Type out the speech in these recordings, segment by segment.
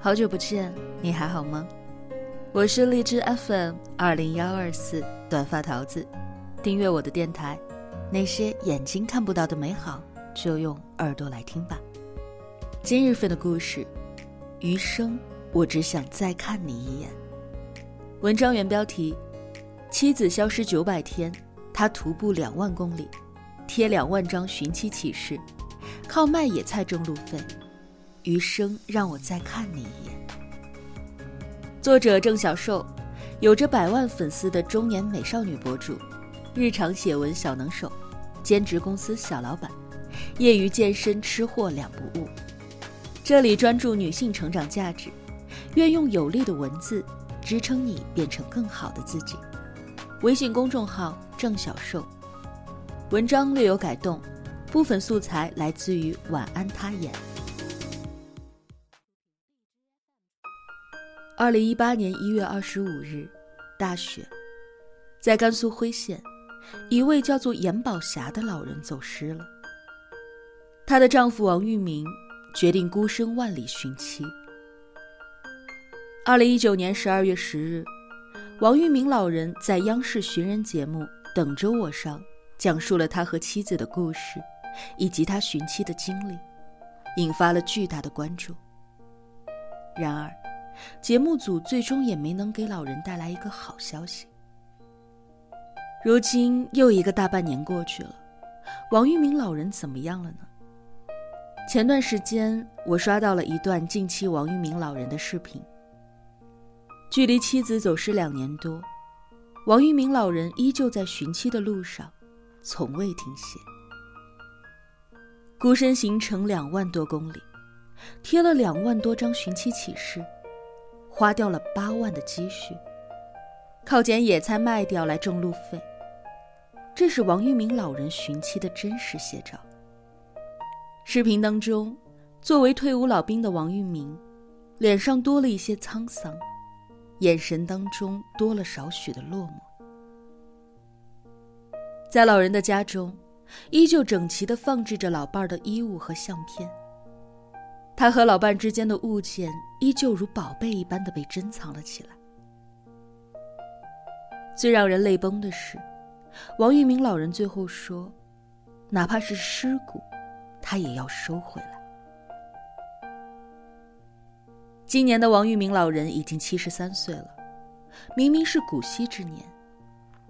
好久不见，你还好吗？我是荔枝 FM 二零幺二四短发桃子，订阅我的电台。那些眼睛看不到的美好，就用耳朵来听吧。今日份的故事，余生我只想再看你一眼。文章原标题：妻子消失九百天，他徒步两万公里，贴两万张寻妻启事，靠卖野菜挣路费。余生让我再看你一眼。作者郑小寿，有着百万粉丝的中年美少女博主，日常写文小能手，兼职公司小老板，业余健身吃货两不误。这里专注女性成长价值，愿用有力的文字支撑你变成更好的自己。微信公众号郑小寿，文章略有改动，部分素材来自于晚安他演。二零一八年一月二十五日，大雪，在甘肃徽县，一位叫做严宝霞的老人走失了。她的丈夫王玉明决定孤身万里寻妻。二零一九年十二月十日，王玉明老人在央视寻人节目《等着我》上讲述了他和妻子的故事，以及他寻妻的经历，引发了巨大的关注。然而，节目组最终也没能给老人带来一个好消息。如今又一个大半年过去了，王玉明老人怎么样了呢？前段时间我刷到了一段近期王玉明老人的视频。距离妻子走失两年多，王玉明老人依旧在寻妻的路上，从未停歇。孤身行程两万多公里，贴了两万多张寻妻启事。花掉了八万的积蓄，靠捡野菜卖掉来挣路费。这是王玉明老人寻妻的真实写照。视频当中，作为退伍老兵的王玉明，脸上多了一些沧桑，眼神当中多了少许的落寞。在老人的家中，依旧整齐地放置着老伴儿的衣物和相片。他和老伴之间的物件依旧如宝贝一般的被珍藏了起来。最让人泪崩的是，王玉明老人最后说：“哪怕是尸骨，他也要收回来。”今年的王玉明老人已经七十三岁了，明明是古稀之年，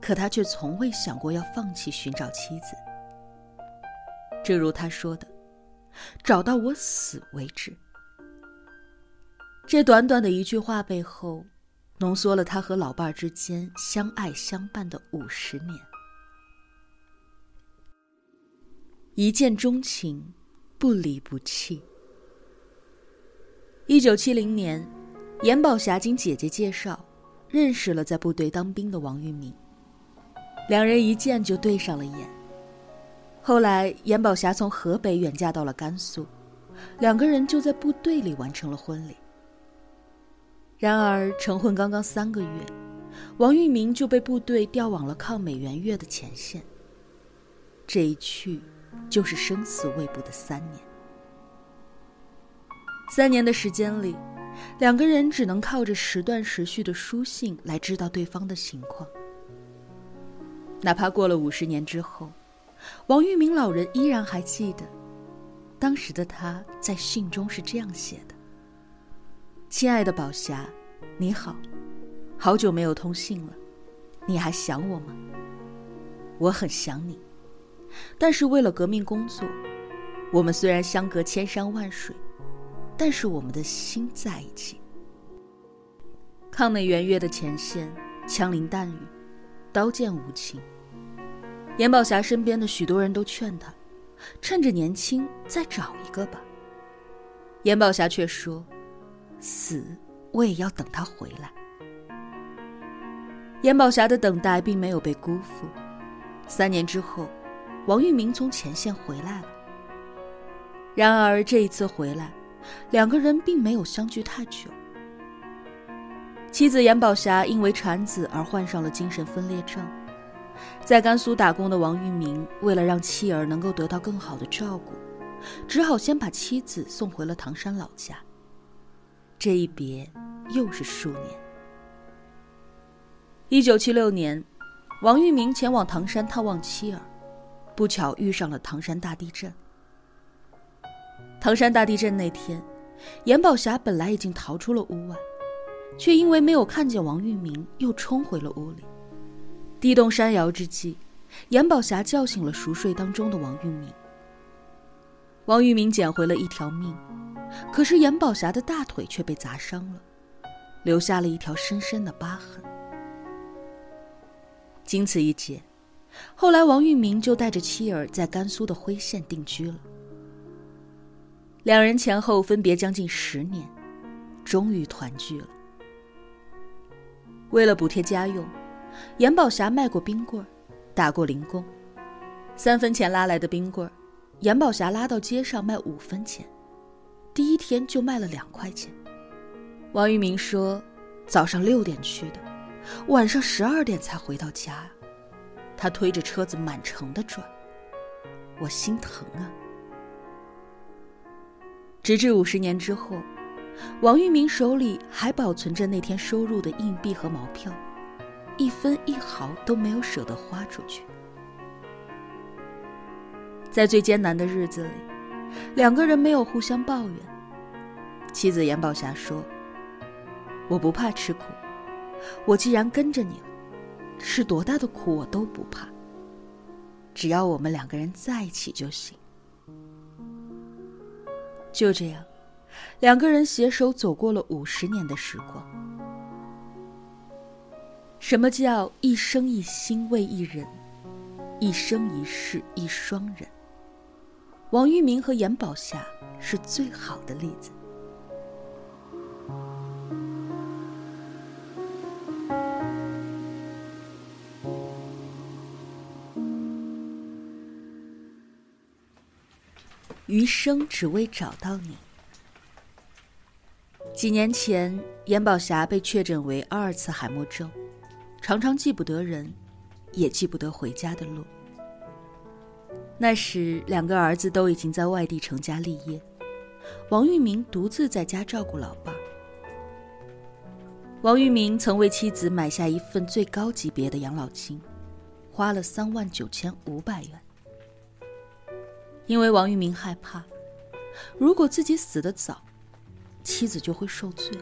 可他却从未想过要放弃寻找妻子。正如他说的。找到我死为止。这短短的一句话背后，浓缩了他和老伴儿之间相爱相伴的五十年。一见钟情，不离不弃。一九七零年，严宝霞经姐姐介绍，认识了在部队当兵的王玉明，两人一见就对上了眼。后来，严宝霞从河北远嫁到了甘肃，两个人就在部队里完成了婚礼。然而，成婚刚刚三个月，王玉明就被部队调往了抗美援越的前线。这一去，就是生死未卜的三年。三年的时间里，两个人只能靠着时断时续的书信来知道对方的情况。哪怕过了五十年之后。王玉明老人依然还记得，当时的他在信中是这样写的：“亲爱的宝霞，你好，好久没有通信了，你还想我吗？我很想你，但是为了革命工作，我们虽然相隔千山万水，但是我们的心在一起。抗美援越的前线，枪林弹雨，刀剑无情。”严宝霞身边的许多人都劝她，趁着年轻再找一个吧。严宝霞却说：“死，我也要等他回来。”严宝霞的等待并没有被辜负。三年之后，王玉明从前线回来了。然而这一次回来，两个人并没有相聚太久。妻子严宝霞因为产子而患上了精神分裂症。在甘肃打工的王玉明，为了让妻儿能够得到更好的照顾，只好先把妻子送回了唐山老家。这一别又是数年。一九七六年，王玉明前往唐山探望妻儿，不巧遇上了唐山大地震。唐山大地震那天，严宝霞本来已经逃出了屋外，却因为没有看见王玉明，又冲回了屋里。地动山摇之际，严宝霞叫醒了熟睡当中的王玉明。王玉明捡回了一条命，可是严宝霞的大腿却被砸伤了，留下了一条深深的疤痕。经此一劫，后来王玉明就带着妻儿在甘肃的辉县定居了。两人前后分别将近十年，终于团聚了。为了补贴家用，严宝霞卖过冰棍儿，打过零工，三分钱拉来的冰棍儿，严宝霞拉到街上卖五分钱，第一天就卖了两块钱。王玉明说：“早上六点去的，晚上十二点才回到家。”他推着车子满城的转，我心疼啊。直至五十年之后，王玉明手里还保存着那天收入的硬币和毛票，一分一毫都没有舍得花出去。在最艰难的日子里，两个人没有互相抱怨。妻子严宝霞说：“我不怕吃苦，我既然跟着你了，吃多大的苦我都不怕，只要我们两个人在一起就行。”就这样，两个人携手走过了五十年的时光。什么叫一生一心为一人，一生一世一双人？王玉明和严宝霞是最好的例子。余生只为找到你。几年前，严宝霞被确诊为阿尔茨海默症，常常记不得人，也记不得回家的路。那时，两个儿子都已经在外地成家立业，王玉明独自在家照顾老伴儿。王玉明曾为妻子买下一份最高级别的养老金，花了三万九千五百元。因为王玉明害怕，如果自己死得早，妻子就会受罪。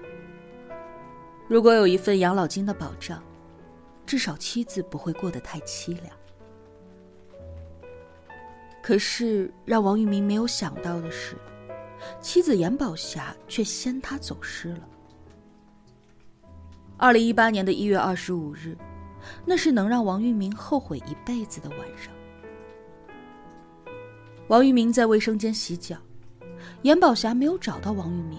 如果有一份养老金的保障，至少妻子不会过得太凄凉。可是让王玉明没有想到的是，妻子严宝霞却先他走失了。二零一八年的一月二十五日，那是能让王玉明后悔一辈子的晚上。王玉明在卫生间洗脚，严宝霞没有找到王玉明，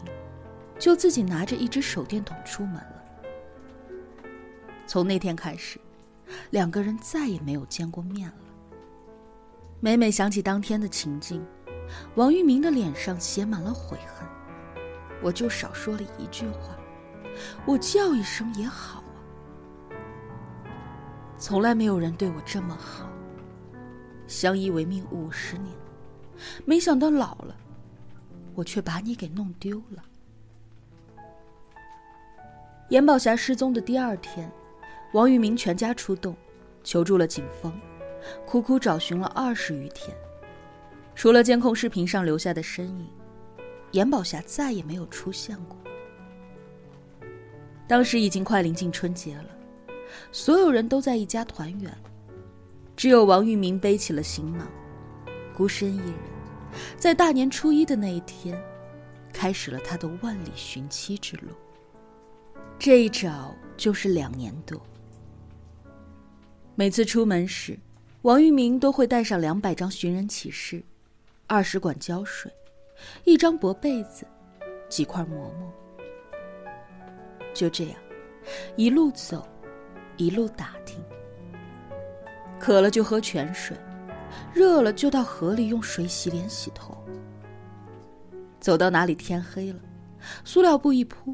就自己拿着一只手电筒出门。从那天开始，两个人再也没有见过面了。每每想起当天的情景，王玉明的脸上写满了悔恨。我就少说了一句话，我叫一声也好啊。从来没有人对我这么好，相依为命五十年。没想到老了，我却把你给弄丢了。严宝霞失踪的第二天，王玉明全家出动，求助了警方，苦苦找寻了二十余天，除了监控视频上留下的身影，严宝霞再也没有出现过。当时已经快临近春节了，所有人都在一家团圆，只有王玉明背起了行囊。孤身一人，在大年初一的那一天，开始了他的万里寻妻之路。这一找就是两年多。每次出门时，王玉明都会带上两百张寻人启事，二十管胶水，一张薄被子，几块馍馍。就这样，一路走，一路打听。渴了就喝泉水。热了就到河里用水洗脸洗头。走到哪里天黑了，塑料布一铺，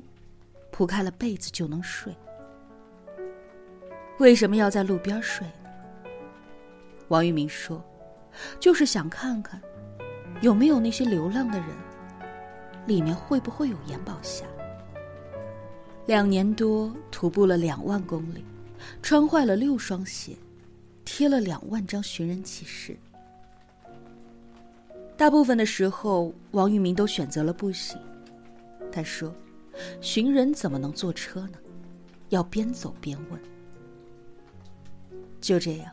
铺开了被子就能睡。为什么要在路边睡呢？王玉明说：“就是想看看，有没有那些流浪的人，里面会不会有严宝霞。”两年多徒步了两万公里，穿坏了六双鞋，贴了两万张寻人启事。大部分的时候，王玉明都选择了步行。他说：“寻人怎么能坐车呢？要边走边问。”就这样，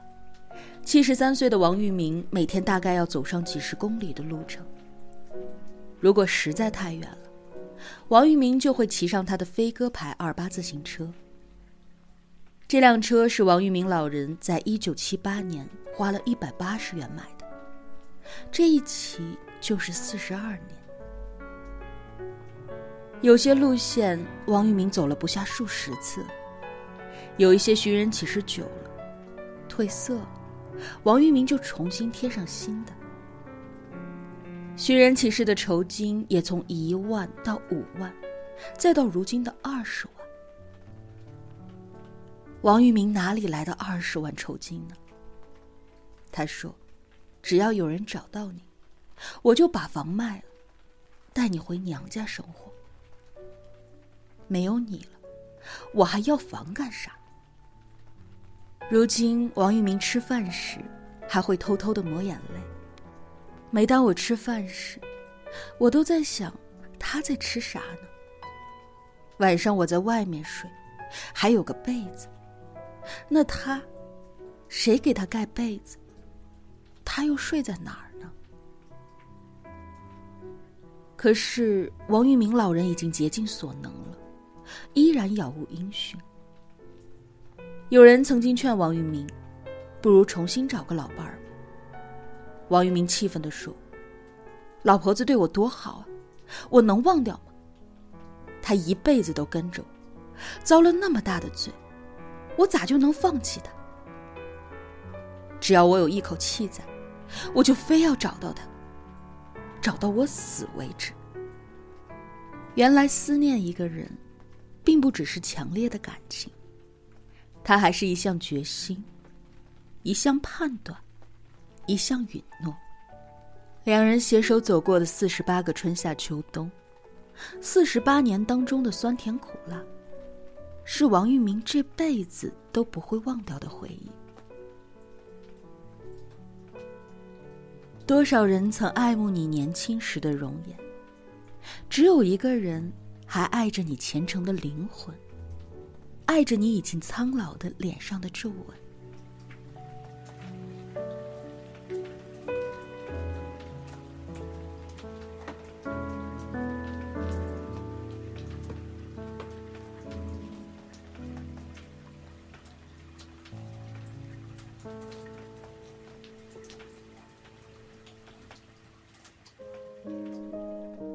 七十三岁的王玉明每天大概要走上几十公里的路程。如果实在太远了，王玉明就会骑上他的飞鸽牌二八自行车。这辆车是王玉明老人在一九七八年花了一百八十元买的，这一骑就是四十二年。有些路线王玉明走了不下数十次，有一些寻人启事久了，褪色，王玉明就重新贴上新的。寻人启事的酬金也从一万到五万，再到如今的二十万。王玉明哪里来的二十万酬金呢？他说：“只要有人找到你，我就把房卖了，带你回娘家生活。没有你了，我还要房干啥？”如今，王玉明吃饭时还会偷偷的抹眼泪。每当我吃饭时，我都在想他在吃啥呢？晚上我在外面睡，还有个被子，那他，谁给他盖被子？他又睡在哪儿呢？可是王玉明老人已经竭尽所能了，依然杳无音讯。有人曾经劝王玉明，不如重新找个老伴儿。王玉明气愤地说：“老婆子对我多好啊，我能忘掉吗？她一辈子都跟着我，遭了那么大的罪，我咋就能放弃她？只要我有一口气在，我就非要找到她，找到我死为止。”原来思念一个人，并不只是强烈的感情，他还是一项决心，一项判断。一项允诺，两人携手走过的四十八个春夏秋冬，四十八年当中的酸甜苦辣，是王玉明这辈子都不会忘掉的回忆。多少人曾爱慕你年轻时的容颜，只有一个人还爱着你虔诚的灵魂，爱着你已经苍老的脸上的皱纹。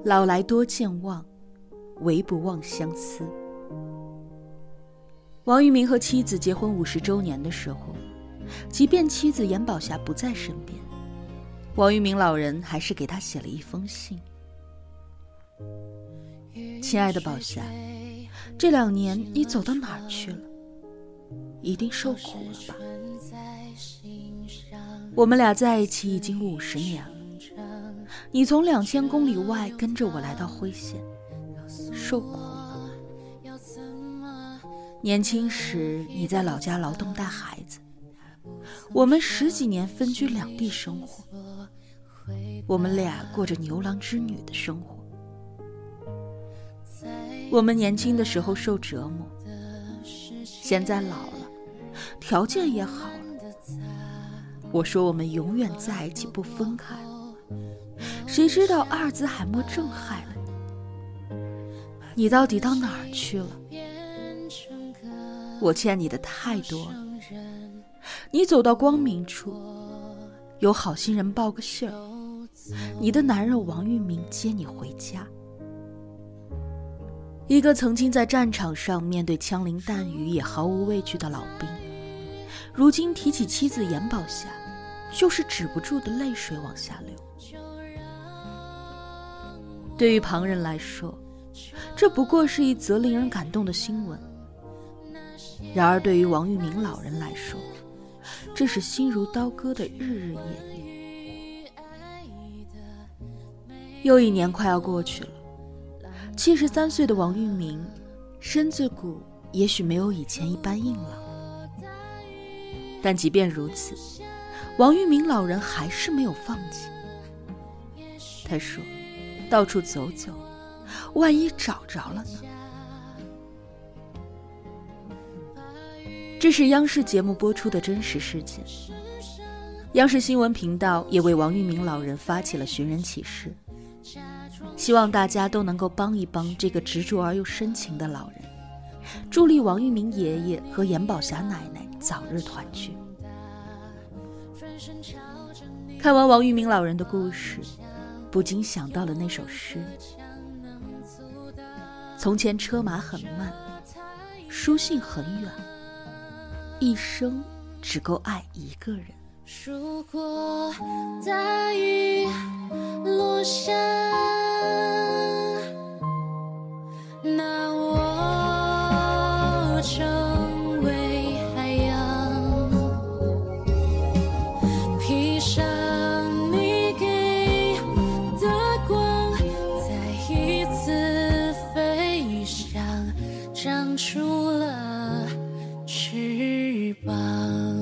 老来多健忘，唯不忘相思。王玉明和妻子结婚五十周年的时候，即便妻子严宝霞不在身边，王玉明老人还是给他写了一封信：“亲爱的宝霞，这两年你走到哪儿去了？一定受苦了吧？我们俩在一起已经五十年了。”你从两千公里外跟着我来到辉县，受苦。年轻时你在老家劳动带孩子，我们十几年分居两地生活，我们俩过着牛郎织女的生活。我们年轻的时候受折磨，现在老了，条件也好了。我说我们永远在一起不分开。谁知道阿尔兹海默症害了你？你到底到哪儿去了？我欠你的太多了。你走到光明处，有好心人报个信儿，你的男人王玉明接你回家。一个曾经在战场上面对枪林弹雨也毫无畏惧的老兵，如今提起妻子严宝霞，就是止不住的泪水往下流。对于旁人来说，这不过是一则令人感动的新闻；然而，对于王玉明老人来说，这是心如刀割的日日夜夜。又一年快要过去了，七十三岁的王玉明身子骨也许没有以前一般硬朗。但即便如此，王玉明老人还是没有放弃。他说：“到处走走，万一找着了呢？”这是央视节目播出的真实事件。央视新闻频道也为王玉明老人发起了寻人启事，希望大家都能够帮一帮这个执着而又深情的老人，助力王玉明爷爷和严宝霞奶奶。早日团聚。看完王玉明老人的故事，不禁想到了那首诗：从前车马很慢，书信很远，一生只够爱一个人。如果大雨落下那我成为海洋。披上你给的光再一次飞翔长出了翅膀。